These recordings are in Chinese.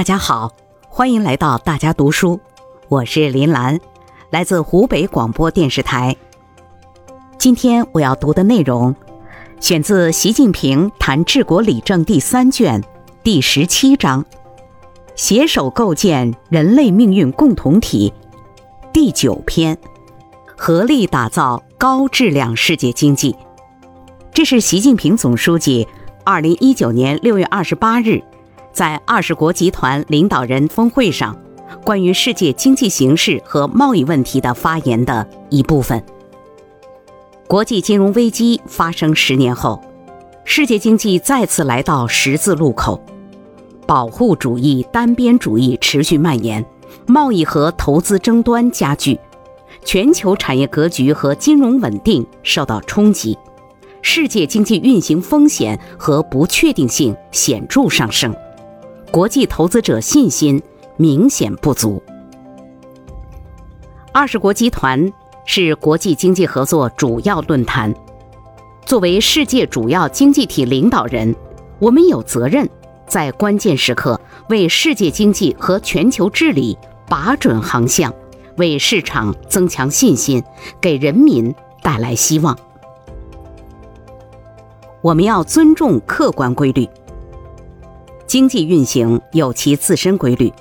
大家好，欢迎来到大家读书，我是林兰，来自湖北广播电视台。今天我要读的内容，选自《习近平谈治国理政》第三卷第十七章，携手构建人类命运共同体第九篇，合力打造高质量世界经济。这是习近平总书记二零一九年六月二十八日。在二十国集团领导人峰会上，关于世界经济形势和贸易问题的发言的一部分。国际金融危机发生十年后，世界经济再次来到十字路口，保护主义、单边主义持续蔓延，贸易和投资争端加剧，全球产业格局和金融稳定受到冲击，世界经济运行风险和不确定性显著上升。国际投资者信心明显不足。二十国集团是国际经济合作主要论坛，作为世界主要经济体领导人，我们有责任在关键时刻为世界经济和全球治理把准航向，为市场增强信心，给人民带来希望。我们要尊重客观规律。经济运行有其自身规律，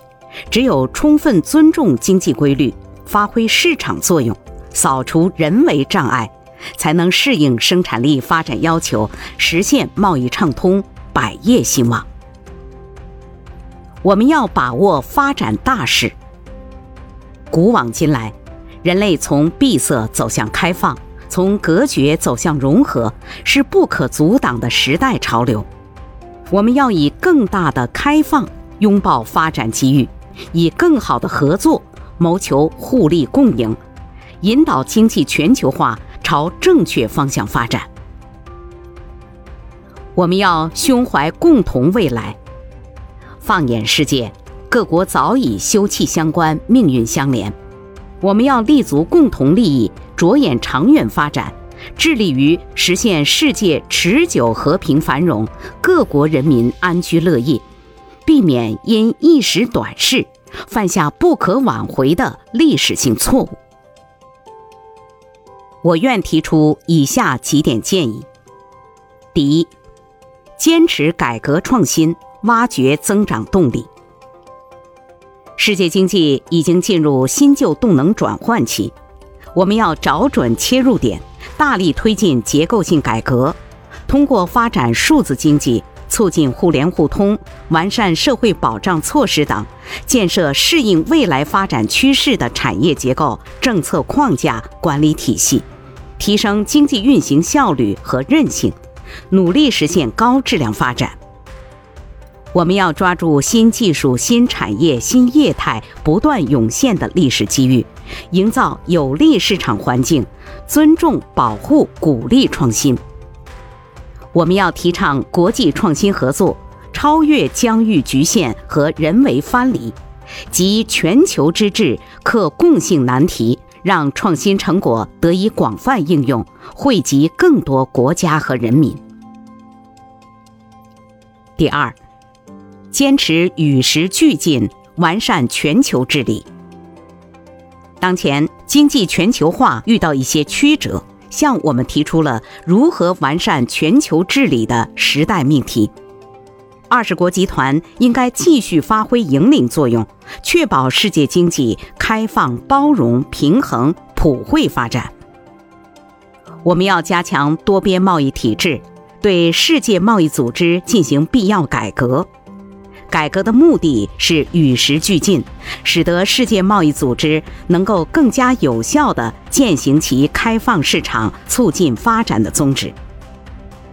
只有充分尊重经济规律，发挥市场作用，扫除人为障碍，才能适应生产力发展要求，实现贸易畅通、百业兴旺。我们要把握发展大势。古往今来，人类从闭塞走向开放，从隔绝走向融合，是不可阻挡的时代潮流。我们要以更大的开放拥抱发展机遇，以更好的合作谋求互利共赢，引导经济全球化朝正确方向发展。我们要胸怀共同未来。放眼世界，各国早已休戚相关，命运相连。我们要立足共同利益，着眼长远发展。致力于实现世界持久和平繁荣，各国人民安居乐业，避免因一时短视犯下不可挽回的历史性错误。我愿提出以下几点建议：第一，坚持改革创新，挖掘增长动力。世界经济已经进入新旧动能转换期，我们要找准切入点。大力推进结构性改革，通过发展数字经济、促进互联互通、完善社会保障措施等，建设适应未来发展趋势的产业结构、政策框架、管理体系，提升经济运行效率和韧性，努力实现高质量发展。我们要抓住新技术、新产业、新业态不断涌现的历史机遇，营造有利市场环境，尊重、保护、鼓励创新。我们要提倡国际创新合作，超越疆域局限和人为藩篱，集全球之智，克共性难题，让创新成果得以广泛应用，惠及更多国家和人民。第二。坚持与时俱进，完善全球治理。当前经济全球化遇到一些曲折，向我们提出了如何完善全球治理的时代命题。二十国集团应该继续发挥引领作用，确保世界经济开放、包容、平衡、普惠发展。我们要加强多边贸易体制，对世界贸易组织进行必要改革。改革的目的是与时俱进，使得世界贸易组织能够更加有效地践行其开放市场、促进发展的宗旨。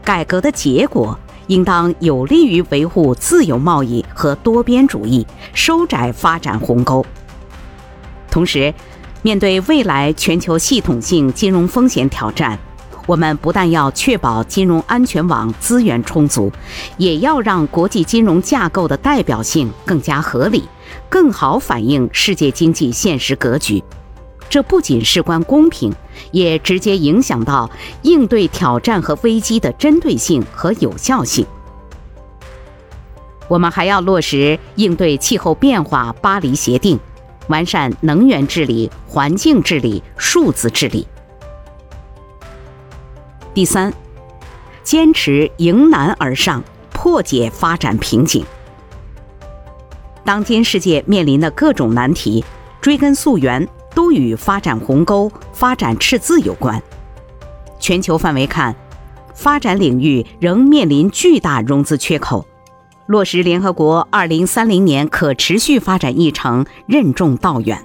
改革的结果应当有利于维护自由贸易和多边主义，收窄发展鸿沟。同时，面对未来全球系统性金融风险挑战。我们不但要确保金融安全网资源充足，也要让国际金融架构的代表性更加合理，更好反映世界经济现实格局。这不仅事关公平，也直接影响到应对挑战和危机的针对性和有效性。我们还要落实应对气候变化《巴黎协定》，完善能源治理、环境治理、数字治理。第三，坚持迎难而上，破解发展瓶颈。当今世界面临的各种难题，追根溯源，都与发展鸿沟、发展赤字有关。全球范围看，发展领域仍面临巨大融资缺口。落实联合国二零三零年可持续发展议程任重道远。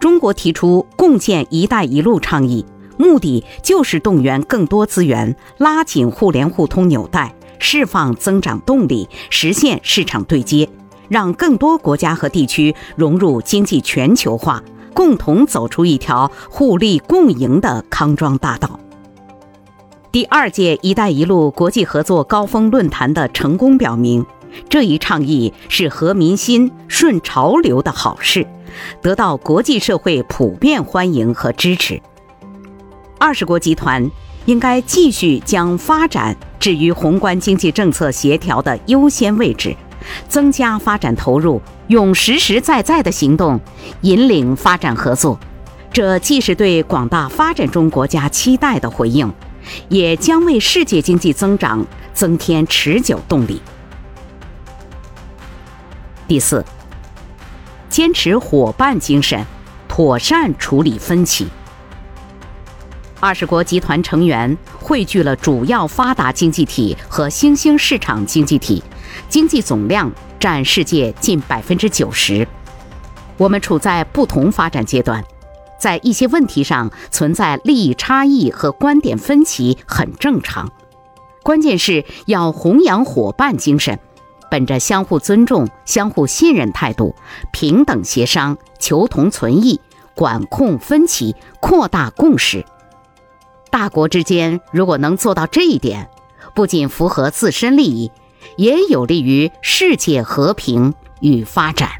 中国提出共建“一带一路”倡议，目的就是动员更多资源，拉紧互联互通纽带，释放增长动力，实现市场对接，让更多国家和地区融入经济全球化，共同走出一条互利共赢的康庄大道。第二届“一带一路”国际合作高峰论坛的成功表明，这一倡议是合民心、顺潮流的好事，得到国际社会普遍欢迎和支持。二十国集团应该继续将发展置于宏观经济政策协调的优先位置，增加发展投入，用实实在在的行动引领发展合作。这既是对广大发展中国家期待的回应。也将为世界经济增长增添持久动力。第四，坚持伙伴精神，妥善处理分歧。二十国集团成员汇聚了主要发达经济体和新兴市场经济体，经济总量占世界近百分之九十。我们处在不同发展阶段。在一些问题上存在利益差异和观点分歧很正常，关键是要弘扬伙伴精神，本着相互尊重、相互信任态度，平等协商、求同存异，管控分歧，扩大共识。大国之间如果能做到这一点，不仅符合自身利益，也有利于世界和平与发展。